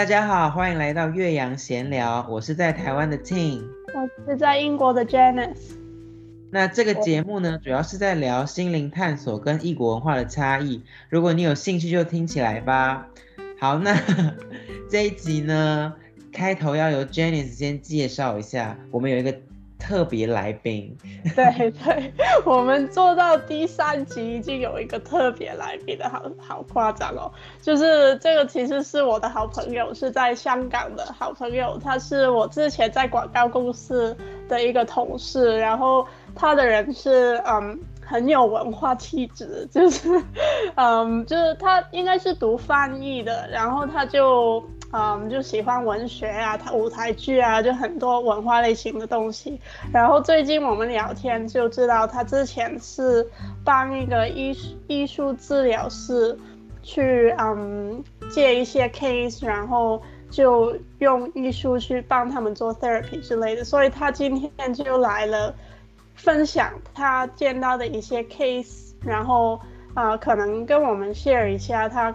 大家好，欢迎来到岳阳闲聊。我是在台湾的 Ting，我是在英国的 Janice。那这个节目呢，主要是在聊心灵探索跟异国文化的差异。如果你有兴趣，就听起来吧。好，那 这一集呢，开头要由 Janice 先介绍一下，我们有一个。特别来宾，对对，我们做到第三集已经有一个特别来宾的，好好夸张哦。就是这个其实是我的好朋友，是在香港的好朋友，他是我之前在广告公司的一个同事，然后他的人是嗯很有文化气质，就是嗯就是他应该是读翻译的，然后他就。嗯，就喜欢文学啊，他舞台剧啊，就很多文化类型的东西。然后最近我们聊天就知道，他之前是帮一个艺术艺术治疗师去嗯接一些 case，然后就用艺术去帮他们做 therapy 之类的。所以他今天就来了，分享他见到的一些 case，然后呃可能跟我们 share 一下他。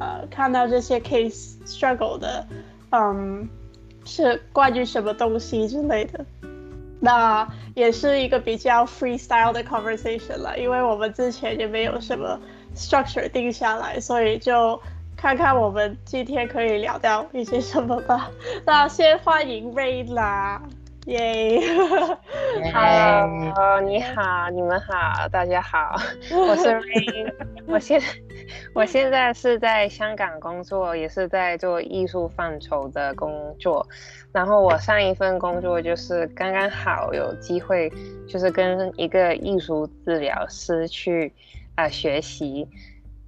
呃，看到这些 case struggle 的，嗯，是关于什么东西之类的，那也是一个比较 freestyle 的 conversation 了，因为我们之前也没有什么 structure 定下来，所以就看看我们今天可以聊到一些什么吧。那先欢迎 Ray 啦。耶，Hello，你好，你们好，大家好，我是 Ray，我现我现在是在香港工作，也是在做艺术范畴的工作。然后我上一份工作就是刚刚好有机会，就是跟一个艺术治疗师去啊、呃、学习。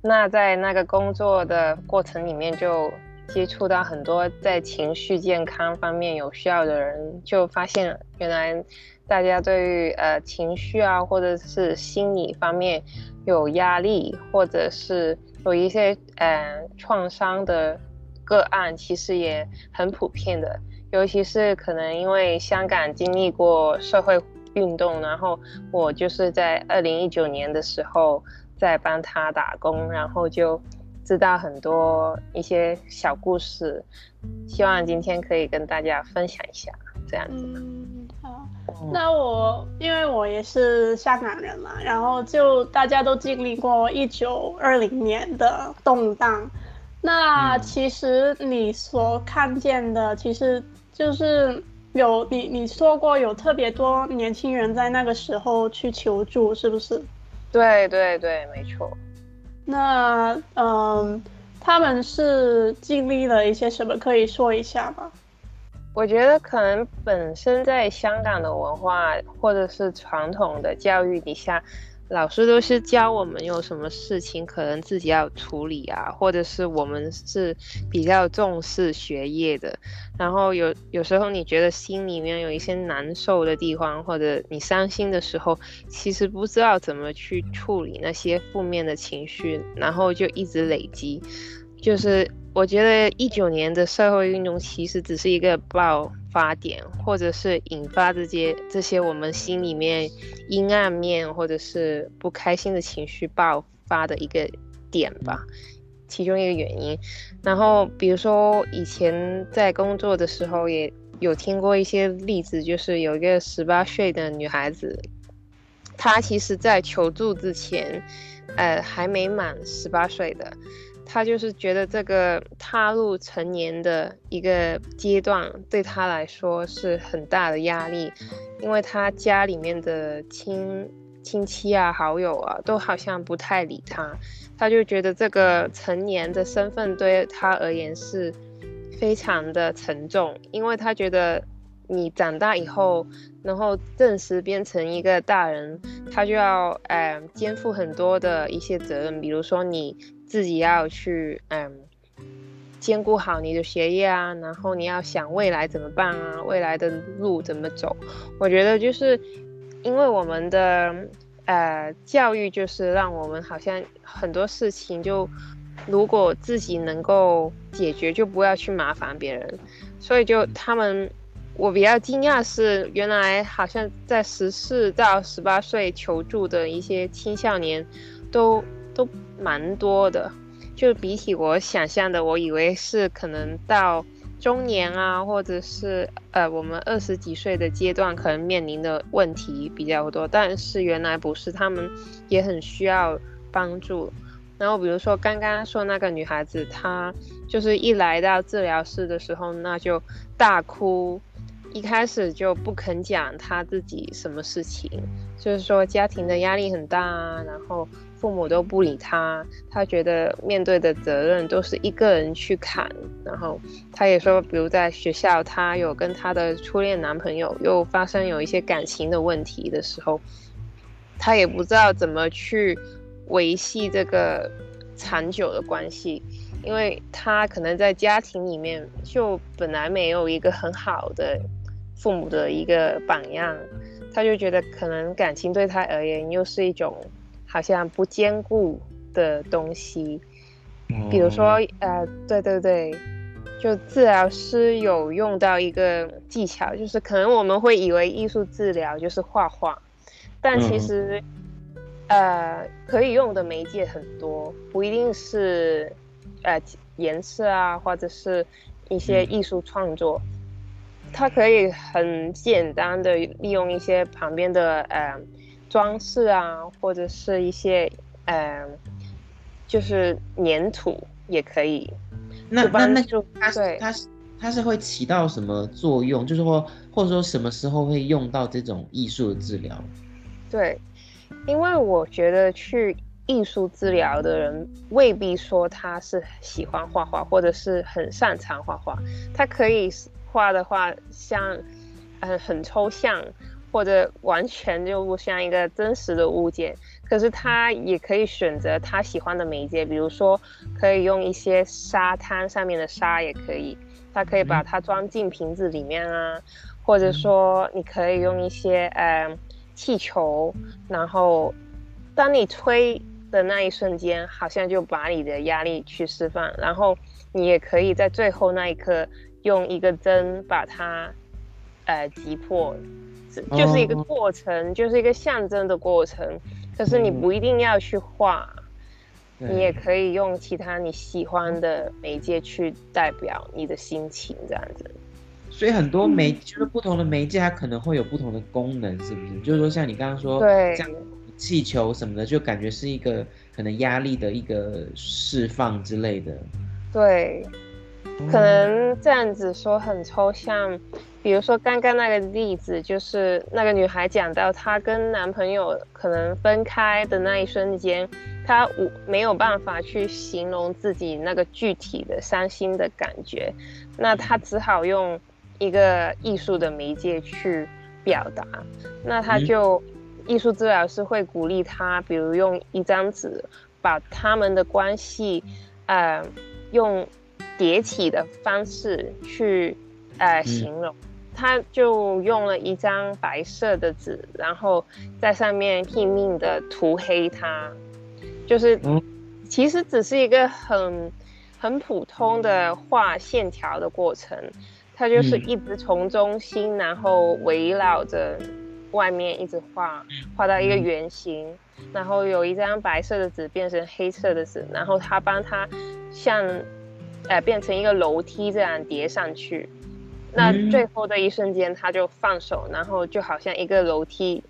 那在那个工作的过程里面就。接触到很多在情绪健康方面有需要的人，就发现原来大家对于呃情绪啊，或者是心理方面有压力，或者是有一些呃创伤的个案，其实也很普遍的。尤其是可能因为香港经历过社会运动，然后我就是在二零一九年的时候在帮他打工，然后就。知道很多一些小故事，希望今天可以跟大家分享一下，这样子。嗯，好。那我因为我也是香港人嘛，然后就大家都经历过一九二零年的动荡。那其实你所看见的，其实就是有你你说过有特别多年轻人在那个时候去求助，是不是？对对对，没错。那嗯，他们是经历了一些什么？可以说一下吗？我觉得可能本身在香港的文化或者是传统的教育底下。老师都是教我们有什么事情可能自己要处理啊，或者是我们是比较重视学业的，然后有有时候你觉得心里面有一些难受的地方，或者你伤心的时候，其实不知道怎么去处理那些负面的情绪，然后就一直累积，就是。我觉得一九年的社会运动其实只是一个爆发点，或者是引发这些这些我们心里面阴暗面或者是不开心的情绪爆发的一个点吧，其中一个原因。然后比如说以前在工作的时候也有听过一些例子，就是有一个十八岁的女孩子，她其实在求助之前，呃，还没满十八岁的。他就是觉得这个踏入成年的一个阶段，对他来说是很大的压力，因为他家里面的亲亲戚啊、好友啊，都好像不太理他，他就觉得这个成年的身份对他而言是非常的沉重，因为他觉得你长大以后，然后正式变成一个大人，他就要呃肩负很多的一些责任，比如说你。自己要去嗯兼顾好你的学业啊，然后你要想未来怎么办啊，未来的路怎么走？我觉得就是因为我们的呃教育就是让我们好像很多事情就如果自己能够解决，就不要去麻烦别人。所以就他们，我比较惊讶是原来好像在十四到十八岁求助的一些青少年都。都蛮多的，就比起我想象的，我以为是可能到中年啊，或者是呃我们二十几岁的阶段，可能面临的问题比较多，但是原来不是，他们也很需要帮助。然后比如说刚刚说那个女孩子，她就是一来到治疗室的时候，那就大哭。一开始就不肯讲他自己什么事情，就是说家庭的压力很大，然后父母都不理他，他觉得面对的责任都是一个人去扛。然后他也说，比如在学校，他有跟他的初恋男朋友又发生有一些感情的问题的时候，他也不知道怎么去维系这个长久的关系。因为他可能在家庭里面就本来没有一个很好的。父母的一个榜样，他就觉得可能感情对他而言又是一种好像不坚固的东西。比如说，呃，对对对，就治疗师有用到一个技巧，就是可能我们会以为艺术治疗就是画画，但其实，呃，可以用的媒介很多，不一定是呃颜色啊，或者是一些艺术创作。它可以很简单的利用一些旁边的呃装饰啊，或者是一些呃就是粘土也可以。那那那就它对它是它是会起到什么作用？就是说或者说什么时候会用到这种艺术的治疗？对，因为我觉得去艺术治疗的人未必说他是喜欢画画或者是很擅长画画，他可以。画的话像，呃，很抽象，或者完全就不像一个真实的物件。可是他也可以选择他喜欢的媒介，比如说可以用一些沙滩上面的沙也可以，他可以把它装进瓶子里面啊，或者说你可以用一些呃气球，然后当你吹的那一瞬间，好像就把你的压力去释放，然后你也可以在最后那一刻。用一个针把它，呃，击破，就是一个过程，oh. 就是一个象征的过程。可是你不一定要去画，嗯，你也可以用其他你喜欢的媒介去代表你的心情，这样子。所以很多媒，就是不同的媒介，它可能会有不同的功能，是不是？就是说，像你刚刚说，对，像气球什么的，就感觉是一个可能压力的一个释放之类的。对。可能这样子说很抽象，比如说刚刚那个例子，就是那个女孩讲到她跟男朋友可能分开的那一瞬间，她无没有办法去形容自己那个具体的伤心的感觉，那她只好用一个艺术的媒介去表达，那她就艺术治疗师会鼓励她，比如用一张纸把他们的关系，呃，用。叠起的方式去，呃，形容，他就用了一张白色的纸，然后在上面拼命的涂黑它，就是，其实只是一个很很普通的画线条的过程，它就是一直从中心，然后围绕着外面一直画，画到一个圆形，然后有一张白色的纸变成黑色的纸，然后他帮他像。呃，变成一个楼梯这样叠上去，那最后的一瞬间他就放手，然后就好像一个楼梯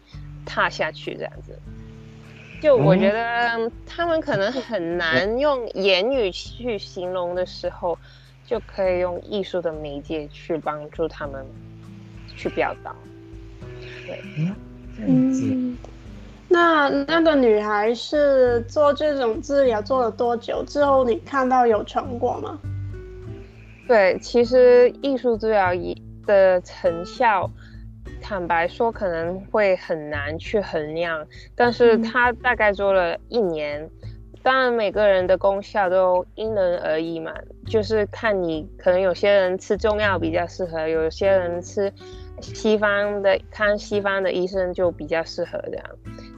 踏下去这样子。就我觉得他们可能很难用言语去形容的时候，就可以用艺术的媒介去帮助他们去表达。对，嗯。那那个女孩是做这种治疗做了多久之后，你看到有成果吗？对，其实艺术治疗的成效，坦白说可能会很难去衡量，但是她大概做了一年，嗯、当然每个人的功效都因人而异嘛，就是看你可能有些人吃中药比较适合，有些人吃西方的看西方的医生就比较适合这样。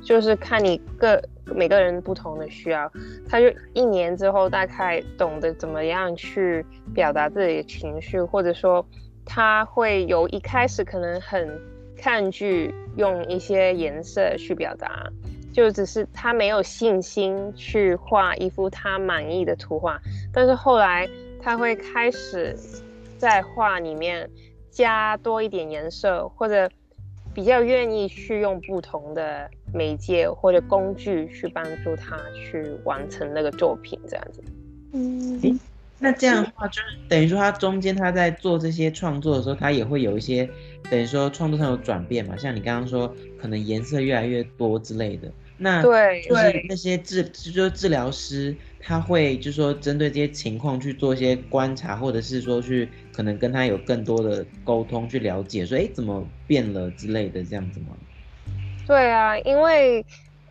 就是看你个每个人不同的需要，他就一年之后大概懂得怎么样去表达自己的情绪，或者说他会有一开始可能很抗拒用一些颜色去表达，就只是他没有信心去画一幅他满意的图画，但是后来他会开始在画里面加多一点颜色，或者比较愿意去用不同的媒介或者工具去帮助他去完成那个作品，这样子。嗯。那这样的话，就是等于说他中间他在做这些创作的时候，他也会有一些等于说创作上有转变嘛？像你刚刚说，可能颜色越来越多之类的。那对，就是那些治，就是治疗师，他会就是说针对这些情况去做一些观察，或者是说去可能跟他有更多的沟通，去了解说，哎，怎么变了之类的这样子吗？对啊，因为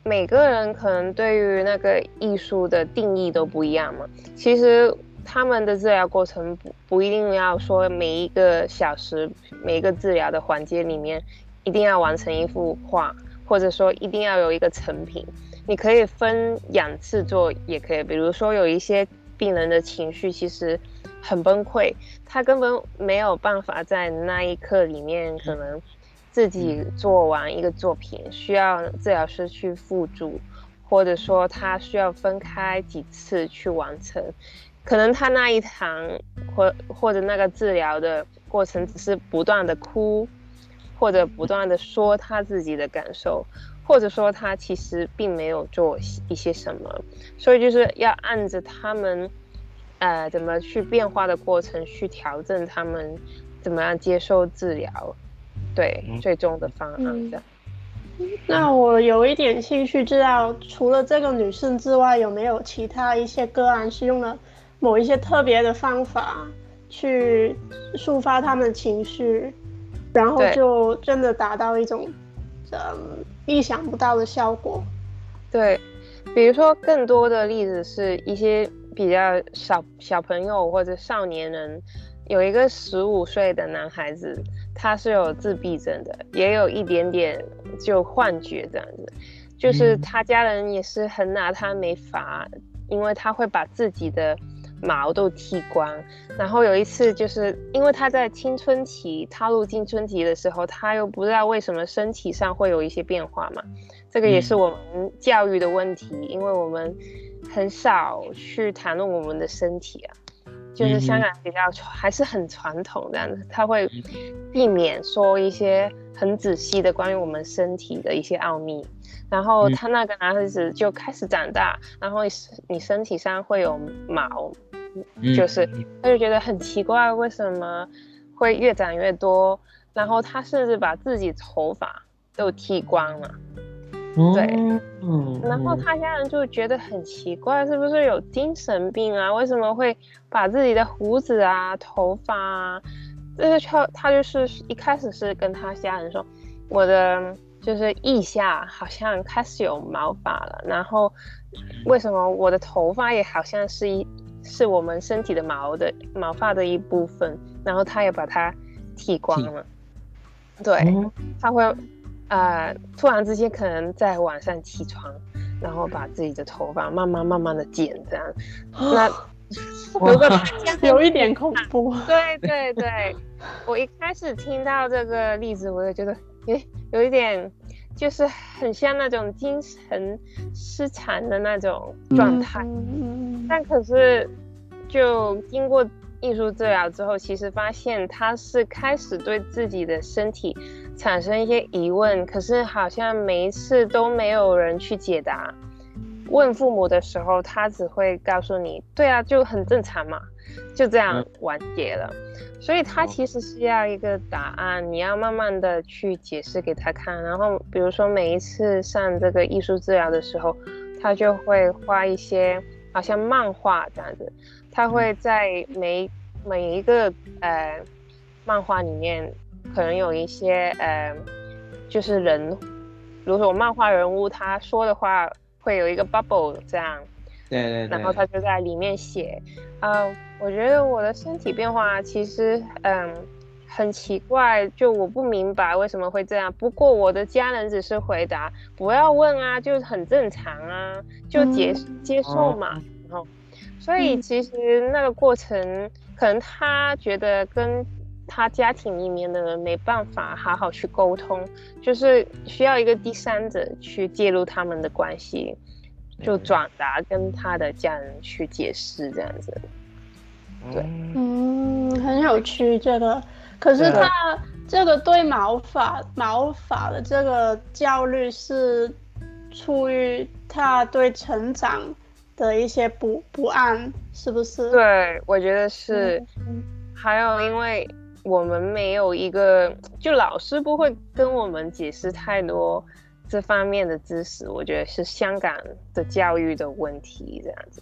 每个人可能对于那个艺术的定义都不一样嘛。其实。他们的治疗过程不不一定要说每一个小时，每一个治疗的环节里面一定要完成一幅画，或者说一定要有一个成品。你可以分两次做，也可以。比如说有一些病人的情绪其实很崩溃，他根本没有办法在那一刻里面可能自己做完一个作品，需要治疗师去辅助，或者说他需要分开几次去完成。可能他那一堂或或者那个治疗的过程只是不断的哭，或者不断的说他自己的感受，或者说他其实并没有做一些什么，所以就是要按着他们，呃，怎么去变化的过程去调整他们怎么样接受治疗，对，最终的方案这样。嗯，那我有一点兴趣知道，除了这个女生之外，有没有其他一些个案是用了某一些特别的方法去抒发他们的情绪，然后就真的达到一种嗯意想不到的效果。对，比如说更多的例子是一些比较小小朋友或者少年人，有一个十五岁的男孩子，他是有自闭症的，也有一点点就幻觉这样子，就是他家人也是很拿他没法，因为他会把自己的。毛都剃光，然后有一次就是因为他在青春期踏入青春期的时候，他又不知道为什么身体上会有一些变化嘛，这个也是我们教育的问题，因为我们很少去谈论我们的身体啊，就是香港比较还是很传统这样子，他会避免说一些很仔细的关于我们身体的一些奥秘。然后他那个男孩子就开始长大，然后你身体上会有毛，就是他就觉得很奇怪，为什么会越长越多？然后他甚至把自己头发都剃光了，对，嗯然后他家人就觉得很奇怪，是不是有精神病啊？为什么会把自己的胡子啊、头发啊？这是他他就是一开始是跟他家人说，我的。就是腋下好像开始有毛发了，然后为什么我的头发也好像是一是我们身体的毛的毛发的一部分，然后他也把它剃光了。对，他会呃突然之间可能在晚上起床，然后把自己的头发慢慢慢慢的剪这样，那 有一 点恐怖。对对对，我一开始听到这个例子，我就觉得。诶，有一点，就是很像那种精神失常的那种状态。嗯、但可是，就经过艺术治疗之后，其实发现他是开始对自己的身体产生一些疑问，可是好像每一次都没有人去解答。问父母的时候，他只会告诉你：“对啊，就很正常嘛。”就这样完结了。所以他其实是要一个答案，你要慢慢的去解释给他看。然后比如说每一次上这个艺术治疗的时候，他就会画一些好像漫画这样子。他会在每每一个呃漫画里面，可能有一些呃就是人，比如说漫画人物他说的话会有一个 bubble 这样。对对对。然后他就在里面写，啊。我觉得我的身体变化其实嗯很奇怪，就我不明白为什么会这样。不过我的家人只是回答不要问啊，就是很正常啊，就接接受嘛。然后，所以其实那个过程可能他觉得跟他家庭里面的人没办法好好去沟通，就是需要一个第三者去介入他们的关系，就转达跟他的家人去解释这样子。对，嗯，很有趣这个。可是他这个对毛发毛发的这个焦虑是出于他对成长的一些不不安，是不是？对，我觉得是。嗯、还有，因为我们没有一个，就老师不会跟我们解释太多这方面的知识。我觉得是香港的教育的问题，这样子。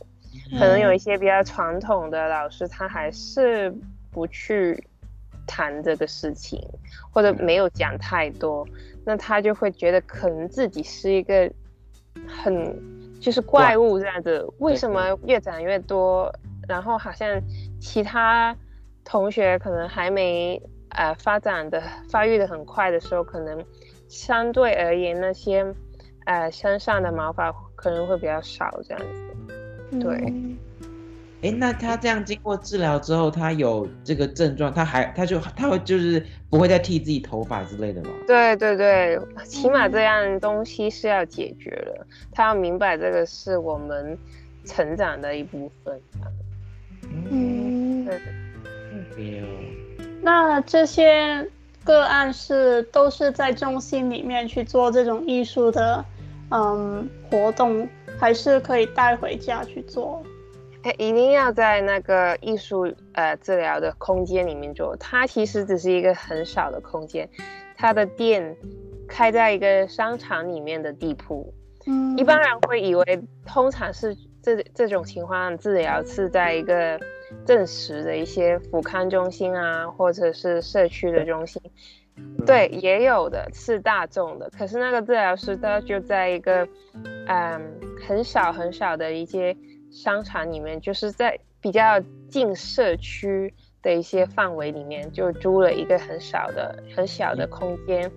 可能有一些比较传统的老师，他还是不去谈这个事情，或者没有讲太多，那他就会觉得可能自己是一个很就是怪物这样子。为什么越长越多，然后好像其他同学可能还没呃发展的发育的很快的时候，可能相对而言那些呃身上的毛发可能会比较少这样子。对，哎、嗯，那他这样经过治疗之后，他有这个症状，他还他就他会就是不会再剃自己头发之类的吗？对对对，起码这样东西是要解决了，他要明白这个是我们成长的一部分。嗯，对。没有。那这些个案是都是在中心里面去做这种艺术的嗯活动。还是可以带回家去做，哎，一定要在那个艺术呃治疗的空间里面做。它其实只是一个很小的空间，它的店开在一个商场里面的地铺。嗯，一般人会以为，通常是这这种情况治疗是在一个正实的一些复康中心啊，或者是社区的中心。对，也有的是大众的，可是那个治疗师他就在一个，嗯，很小很小的一些商场里面，就是在比较近社区的一些范围里面，就租了一个很小的、很小的空间。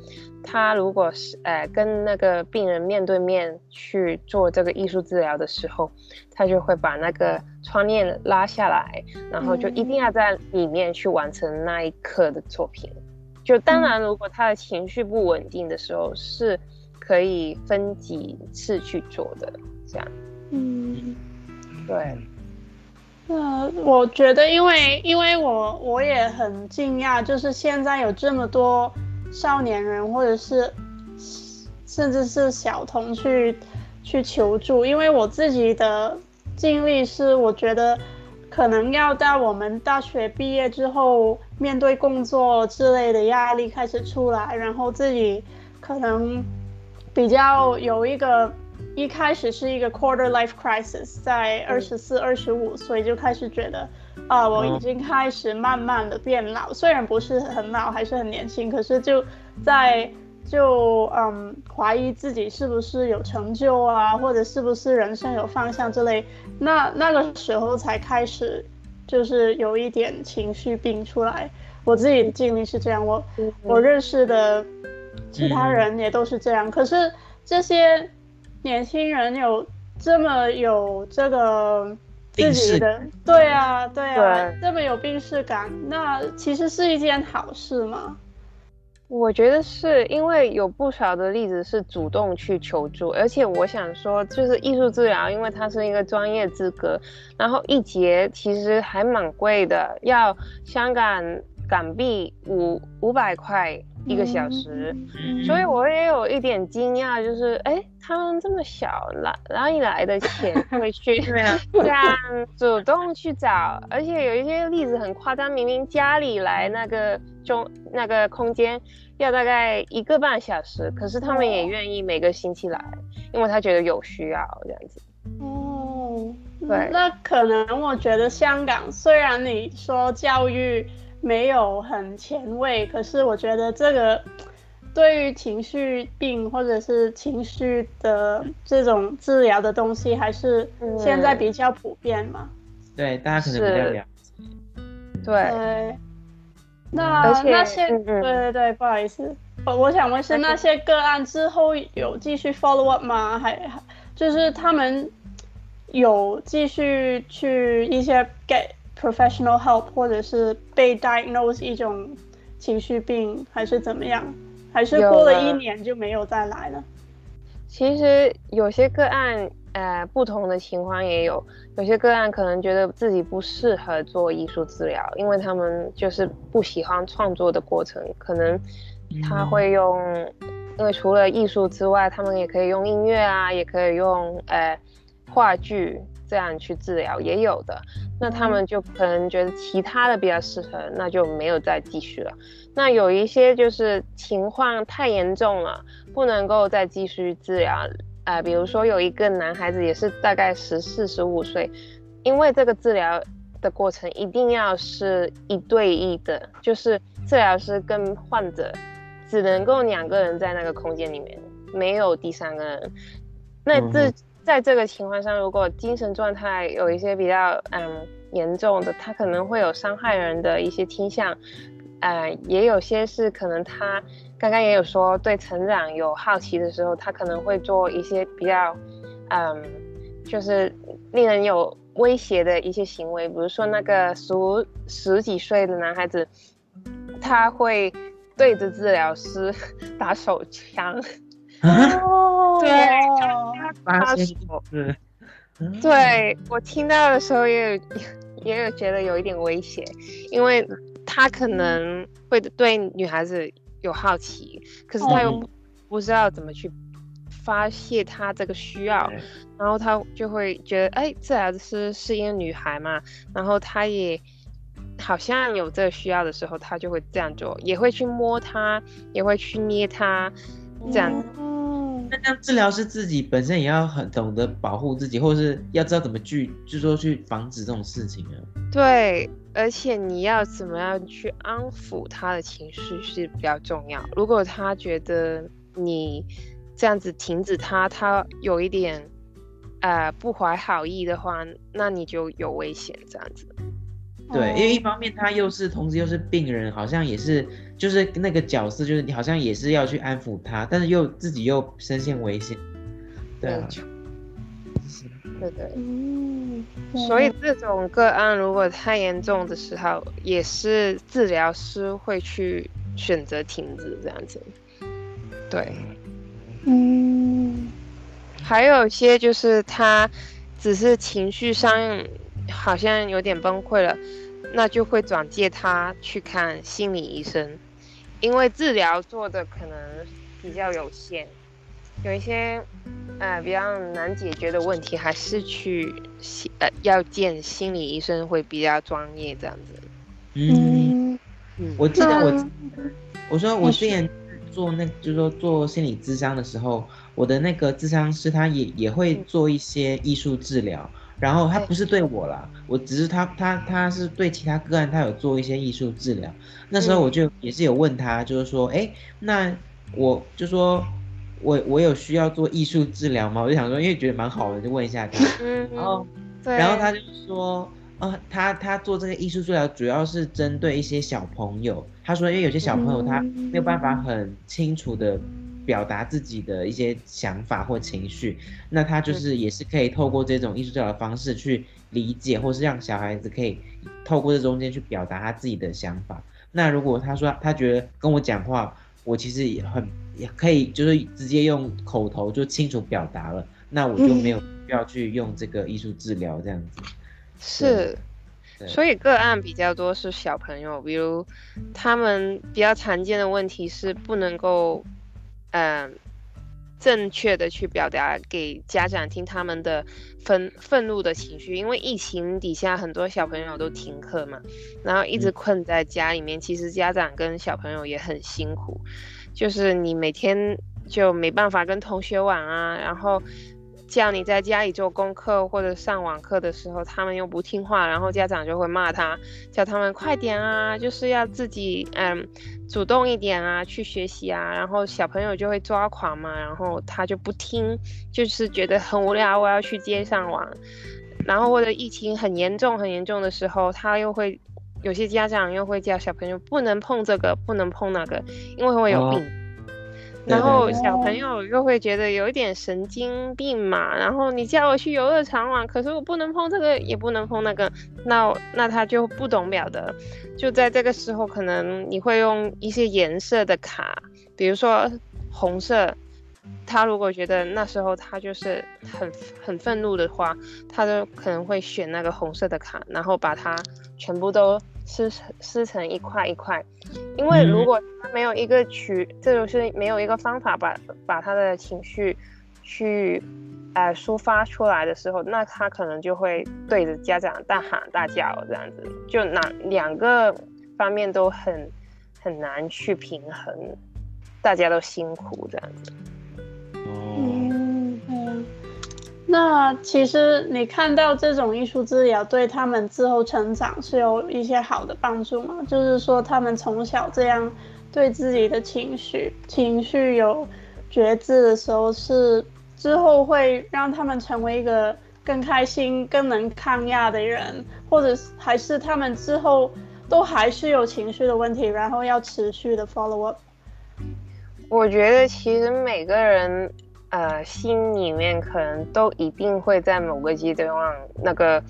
他如果是呃跟那个病人面对面去做这个艺术治疗的时候，他就会把那个窗帘拉下来，然后就一定要在里面去完成那一刻的作品。就当然，如果他的情绪不稳定的时候，是可以分几次去做的，这样。嗯，对。那我觉得，因为因为我我也很惊讶，就是现在有这么多少年人，或者是甚至是小童去去求助，因为我自己的经历是，我觉得。可能要到我们大学毕业之后，面对工作之类的压力开始出来，然后自己可能比较有一个一开始是一个 quarter life crisis，在二十四、二十五岁就开始觉得啊，我已经开始慢慢的变老，虽然不是很老，还是很年轻，可是就在。就嗯，怀疑自己是不是有成就啊，或者是不是人生有方向之类，那那个时候才开始，就是有一点情绪病出来。我自己的经历是这样，我我认识的其他人也都是这样。可是这些年轻人有这么有这个自己的，对啊，对啊，这么有病识感，那其实是一件好事吗？我觉得是因为有不少的例子是主动去求助，而且我想说，就是艺术治疗，因为它是一个专业资格，然后一节其实还蛮贵的，要香港港币五五百块。一个小时，嗯、所以我也有一点惊讶，就是哎，他们这么小，哪哪里来的钱 会去 这样主动去找？而且有一些例子很夸张，明明家里来那个中那个空间要大概一个半小时，可是他们也愿意每个星期来，因为他觉得有需要这样子。哦，对，那可能我觉得香港虽然你说教育。没有很前卫，可是我觉得这个对于情绪病或者是情绪的这种治疗的东西，还是现在比较普遍嘛？对，大家可能比较了解。对，对。那那些，对对对，不好意思，我我想问是那些个案之后有继续 follow up 吗？还还就是他们有继续去一些给。Professional help，或者是被 diagnose 一种情绪病，还是怎么样？还是过了一年就没有再来了？其实有些个案，呃，不同的情况也有。有些个案可能觉得自己不适合做艺术治疗，因为他们就是不喜欢创作的过程，可能他会用，嗯、因为除了艺术之外，他们也可以用音乐啊，也可以用呃话剧这样去治疗，也有的。那他们就可能觉得其他的比较适合，那就没有再继续了。那有一些就是情况太严重了，不能够再继续治疗。啊、呃，比如说有一个男孩子也是大概十四十五岁，因为这个治疗的过程一定要是一对一的，就是治疗师跟患者只能够两个人在那个空间里面，没有第三个人。那这在这个情况下，如果精神状态有一些比较嗯严重的，他可能会有伤害人的一些倾向，呃，也有些是可能他。刚刚也有说，对成长有好奇的时候，他可能会做一些比较，嗯，就是令人有威胁的一些行为，比如说那个十十几岁的男孩子，他会对着治疗师 打手枪。哦，对，他打手。对，我听到的时候也有也有觉得有一点危险，因为他可能会对女孩子。有好奇，可是他又不知道怎么去发泄他这个需要，嗯、然后他就会觉得，哎，这孩子是是一个女孩嘛，然后他也好像有这个需要的时候，他就会这样做，也会去摸他，也会去捏他，这样。嗯，那这样治疗师自己本身也要很懂得保护自己，或者是要知道怎么去，就是说去防止这种事情啊。对。而且你要怎么样去安抚他的情绪是比较重要。如果他觉得你这样子停止他，他有一点呃不怀好意的话，那你就有危险这样子。对，因为一方面他又是同时又是病人，好像也是就是那个角色，就是你好像也是要去安抚他，但是又自己又深陷危险。对啊。对对，嗯，所以这种个案如果太严重的时候，也是治疗师会去选择停止这样子。对，嗯，还有一些就是他只是情绪上好像有点崩溃了，那就会转介他去看心理医生，因为治疗做的可能比较有限。有一些，呃，比较难解决的问题，还是去，呃，要见心理医生会比较专业这样子。嗯，我记得我，我说我之前做那，就是说做心理咨商的时候，我的那个咨商师他也也会做一些艺术治疗，然后他不是对我啦，我只是他他他是对其他个案，他有做一些艺术治疗。那时候我就也是有问他，就是说，哎，那我就说。我我有需要做艺术治疗吗？我就想说，因为觉得蛮好的，就问一下他。然后，然后他就说，呃，他他做这个艺术治疗主要是针对一些小朋友。他说，因为有些小朋友他没有办法很清楚的表达自己的一些想法或情绪，那他就是也是可以透过这种艺术治疗的方式去理解，或是让小孩子可以透过这中间去表达他自己的想法。那如果他说他觉得跟我讲话，我其实也很也可以，就是直接用口头就清楚表达了，那我就没有必要去用这个艺术治疗这样子。是，所以个案比较多是小朋友，比如他们比较常见的问题是不能够，嗯、正确的去表达给家长听他们的愤愤怒的情绪，因为疫情底下很多小朋友都停课嘛，然后一直困在家里面，其实家长跟小朋友也很辛苦，就是你每天就没办法跟同学玩啊，然后。叫你在家里做功课或者上网课的时候，他们又不听话，然后家长就会骂他，叫他们快点啊，就是要自己嗯主动一点啊，去学习啊，然后小朋友就会抓狂嘛，然后他就不听，就是觉得很无聊，我要去街上玩，然后或者疫情很严重很严重的时候，他又会有些家长又会叫小朋友不能碰这个，不能碰那个，因为会有病。然后小朋友又会觉得有一点神经病嘛，然后你叫我去游乐场玩，可是我不能碰这个，也不能碰那个，那那他就不懂表的。就在这个时候，可能你会用一些颜色的卡，比如说红色。他如果觉得那时候他就是很很愤怒的话，他就可能会选那个红色的卡，然后把它全部都撕成撕成一块一块。因为如果他没有一个渠，这就是没有一个方法把把他的情绪去呃抒发出来的时候，那他可能就会对着家长大喊大叫这样子，就那两个方面都很很难去平衡，大家都辛苦这样子。嗯，嗯，那其实你看到这种艺术治疗对他们之后成长是有一些好的帮助吗？就是说他们从小这样对自己的情绪情绪有觉知的时候，是之后会让他们成为一个更开心、更能抗压的人，或者还是他们之后都还是有情绪的问题，然后要持续的 follow up。我觉得其实每个人，呃，心里面可能都一定会在某个阶段，那个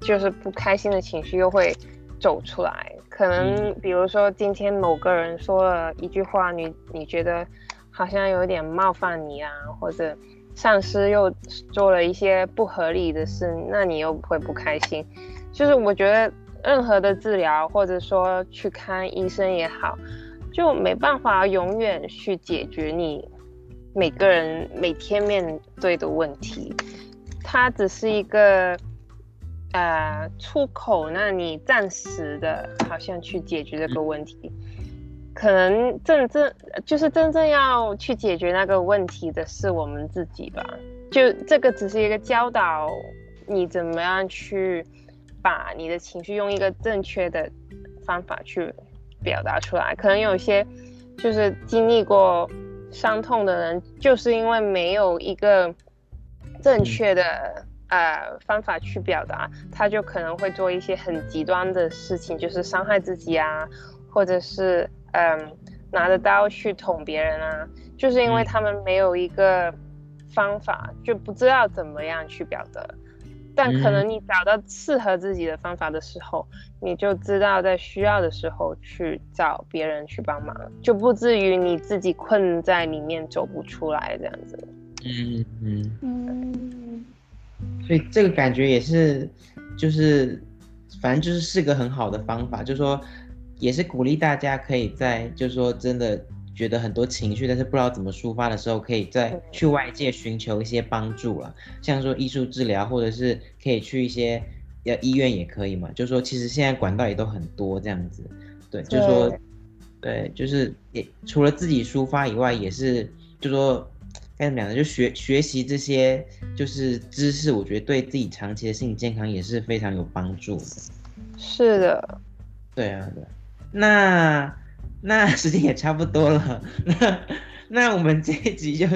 就是不开心的情绪又会走出来。可能比如说今天某个人说了一句话，你你觉得好像有点冒犯你啊，或者上司又做了一些不合理的事，那你又会不开心。就是我觉得任何的治疗，或者说去看医生也好。就没办法永远去解决你每个人每天面对的问题，它只是一个呃出口，那你暂时的好像去解决这个问题，可能真正就是真正要去解决那个问题的是我们自己吧。就这个只是一个教导你怎么样去把你的情绪用一个正确的方法去。表达出来，可能有些就是经历过伤痛的人，就是因为没有一个正确的呃方法去表达，他就可能会做一些很极端的事情，就是伤害自己啊，或者是嗯、呃、拿着刀去捅别人啊，就是因为他们没有一个方法，就不知道怎么样去表达。但可能你找到适合自己的方法的时候，嗯、你就知道在需要的时候去找别人去帮忙，就不至于你自己困在里面走不出来这样子。嗯嗯嗯。所以这个感觉也是，就是反正就是是个很好的方法，就是说也是鼓励大家可以在，就是说真的。觉得很多情绪，但是不知道怎么抒发的时候，可以再去外界寻求一些帮助了，像说艺术治疗，或者是可以去一些呃医院也可以嘛。就是说，其实现在管道也都很多这样子，对，就是说，对，就是也除了自己抒发以外，也是就是说该怎么讲呢？就学学习这些就是知识，我觉得对自己长期的心理健康也是非常有帮助的。是的，对啊，对，那。那时间也差不多了，那那我们这一集就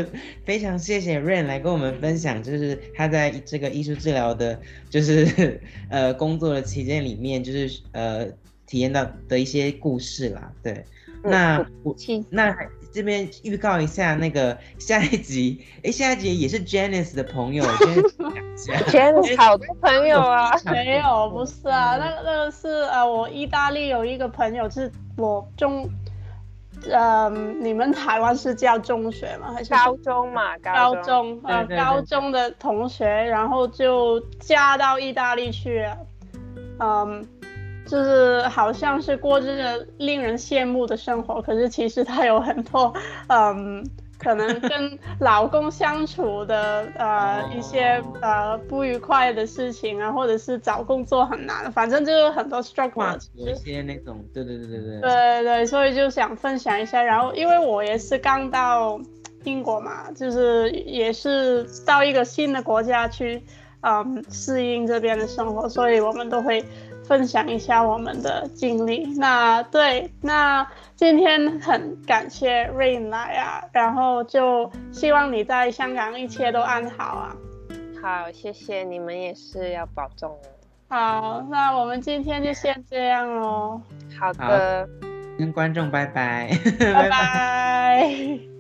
非常谢谢 Rain 来跟我们分享，就是他在这个艺术治疗的，就是 呃工作的期间里面，就是呃体验到的一些故事啦。对，那我那这边预告一下那个 下一集，哎，下一集也是 Janice 的朋友，Janice 好多朋友啊，没有，不是啊，那个那个是呃我意大利有一个朋友是。我中，呃，你们台湾是叫中学吗？还是高中嘛？高中，呃，高中的同学，然后就嫁到意大利去了，嗯，就是好像是过这个令人羡慕的生活，可是其实他有很多，嗯。可能跟老公相处的呃、oh. 一些呃不愉快的事情啊，或者是找工作很难，反正就是很多 struggle，有一些那种，对对对对对，对对对，所以就想分享一下。然后因为我也是刚到英国嘛，就是也是到一个新的国家去，嗯，适应这边的生活，所以我们都会。分享一下我们的经历。那对，那今天很感谢 Rain 来啊，然后就希望你在香港一切都安好啊。好，谢谢你们也是要保重哦。好，那我们今天就先这样哦。好的，跟观众拜拜，拜拜。